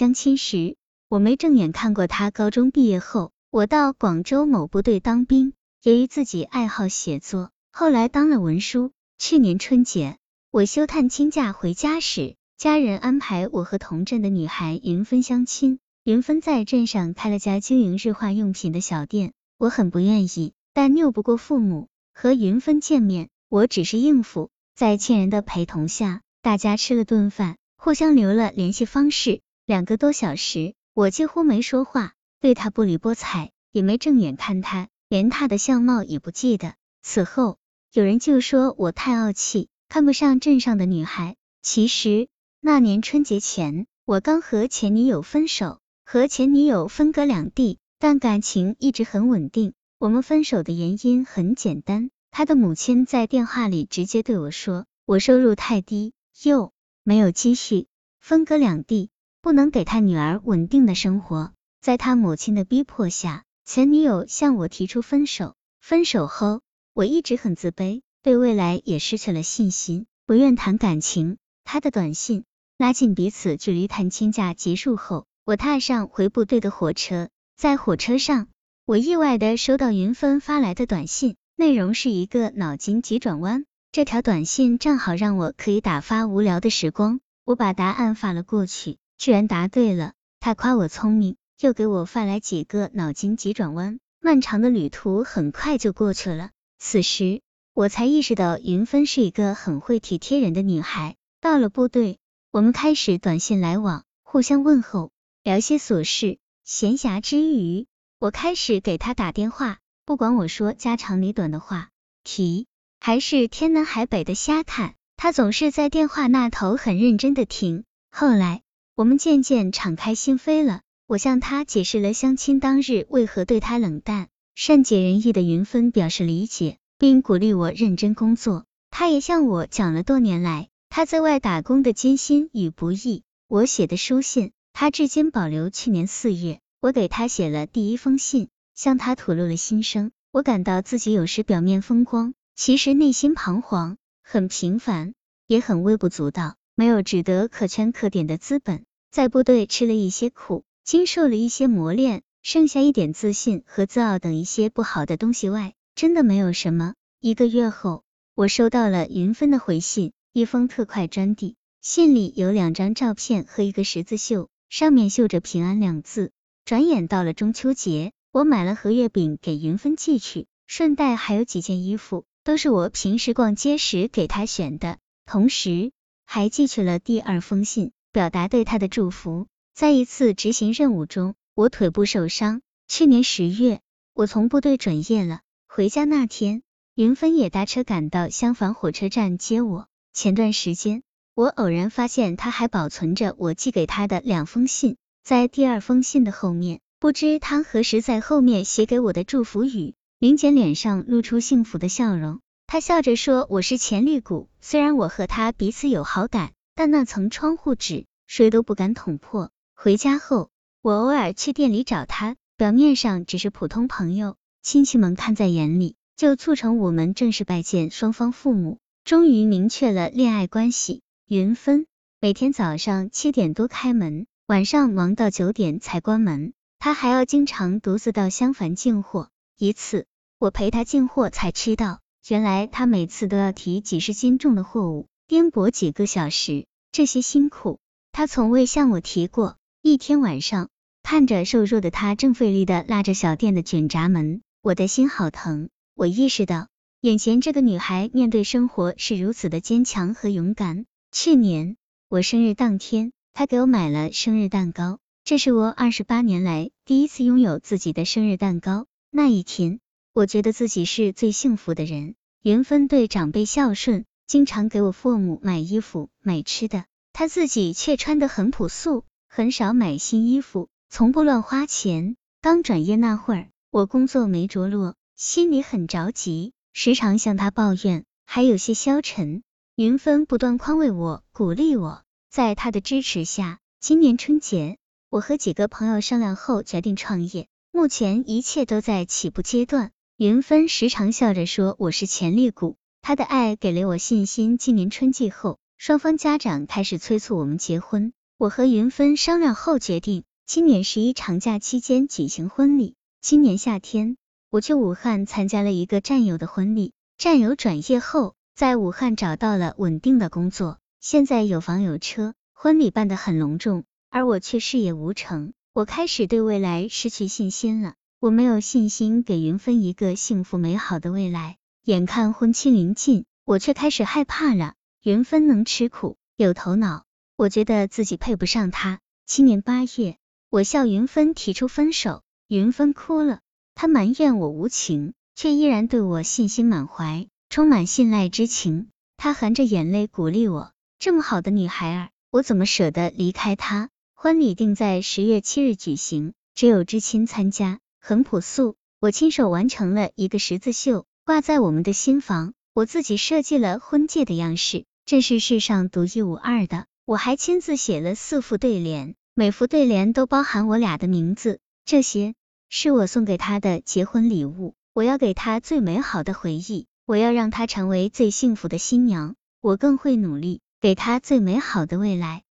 相亲时，我没正眼看过他。高中毕业后，我到广州某部队当兵。由于自己爱好写作，后来当了文书。去年春节，我休探亲假回家时，家人安排我和同镇的女孩云芬相亲。云芬在镇上开了家经营日化用品的小店，我很不愿意，但拗不过父母。和云芬见面，我只是应付。在亲人的陪同下，大家吃了顿饭，互相留了联系方式。两个多小时，我几乎没说话，对他不理不睬，也没正眼看他，连他的相貌也不记得。此后，有人就说我太傲气，看不上镇上的女孩。其实那年春节前，我刚和前女友分手，和前女友分隔两地，但感情一直很稳定。我们分手的原因很简单。他的母亲在电话里直接对我说：“我收入太低，又没有积蓄，分隔两地，不能给他女儿稳定的生活。”在他母亲的逼迫下，前女友向我提出分手。分手后，我一直很自卑，对未来也失去了信心，不愿谈感情。他的短信拉近彼此距离。探亲假结束后，我踏上回部队的火车，在火车上，我意外的收到云芬发来的短信。内容是一个脑筋急转弯，这条短信正好让我可以打发无聊的时光。我把答案发了过去，居然答对了。他夸我聪明，又给我发来几个脑筋急转弯。漫长的旅途很快就过去了。此时我才意识到云芬是一个很会体贴人的女孩。到了部队，我们开始短信来往，互相问候，聊些琐事。闲暇之余，我开始给她打电话。不管我说家长里短的话题，还是天南海北的瞎侃，他总是在电话那头很认真的听。后来我们渐渐敞开心扉了，我向他解释了相亲当日为何对他冷淡。善解人意的云芬表示理解，并鼓励我认真工作。他也向我讲了多年来他在外打工的艰辛与不易。我写的书信，他至今保留。去年四月，我给他写了第一封信。向他吐露了心声，我感到自己有时表面风光，其实内心彷徨，很平凡，也很微不足道，没有值得可圈可点的资本。在部队吃了一些苦，经受了一些磨练，剩下一点自信和自傲等一些不好的东西外，真的没有什么。一个月后，我收到了云芬的回信，一封特快专递，信里有两张照片和一个十字绣，上面绣着平安两字。转眼到了中秋节。我买了盒月饼给云芬寄去，顺带还有几件衣服，都是我平时逛街时给她选的。同时还寄去了第二封信，表达对他的祝福。在一次执行任务中，我腿部受伤。去年十月，我从部队转业了。回家那天，云芬也搭车赶到襄樊火车站接我。前段时间，我偶然发现她还保存着我寄给她的两封信，在第二封信的后面。不知他何时在后面写给我的祝福语，林简脸上露出幸福的笑容。他笑着说：“我是潜力股，虽然我和他彼此有好感，但那层窗户纸谁都不敢捅破。”回家后，我偶尔去店里找他，表面上只是普通朋友，亲戚们看在眼里，就促成我们正式拜见双方父母，终于明确了恋爱关系。云芬每天早上七点多开门，晚上忙到九点才关门。他还要经常独自到襄樊进货，一次我陪他进货才知道，原来他每次都要提几十斤重的货物，颠簸几个小时，这些辛苦他从未向我提过。一天晚上，看着瘦弱的他正费力的拉着小店的卷闸门，我的心好疼。我意识到，眼前这个女孩面对生活是如此的坚强和勇敢。去年我生日当天，他给我买了生日蛋糕。这是我二十八年来第一次拥有自己的生日蛋糕。那一天，我觉得自己是最幸福的人。云芬对长辈孝顺，经常给我父母买衣服、买吃的，他自己却穿得很朴素，很少买新衣服，从不乱花钱。刚转业那会儿，我工作没着落，心里很着急，时常向他抱怨，还有些消沉。云芬不断宽慰我，鼓励我，在他的支持下，今年春节。我和几个朋友商量后决定创业，目前一切都在起步阶段。云芬时常笑着说我是潜力股，她的爱给了我信心。今年春季后，双方家长开始催促我们结婚，我和云芬商量后决定，今年十一长假期间举行婚礼。今年夏天，我去武汉参加了一个战友的婚礼。战友转业后，在武汉找到了稳定的工作，现在有房有车，婚礼办得很隆重，而我却事业无成。我开始对未来失去信心了，我没有信心给云芬一个幸福美好的未来。眼看婚期临近，我却开始害怕了。云芬能吃苦，有头脑。我觉得自己配不上他。七年八月，我向云芬提出分手，云芬哭了，她埋怨我无情，却依然对我信心满怀，充满信赖之情。她含着眼泪鼓励我，这么好的女孩儿，我怎么舍得离开她？婚礼定在十月七日举行，只有知青参加，很朴素。我亲手完成了一个十字绣，挂在我们的新房。我自己设计了婚戒的样式，这是世上独一无二的。我还亲自写了四副对联，每副对联都包含我俩的名字。这些是我送给他的结婚礼物，我要给他最美好的回忆，我要让他成为最幸福的新娘。我更会努力，给他最美好的未来。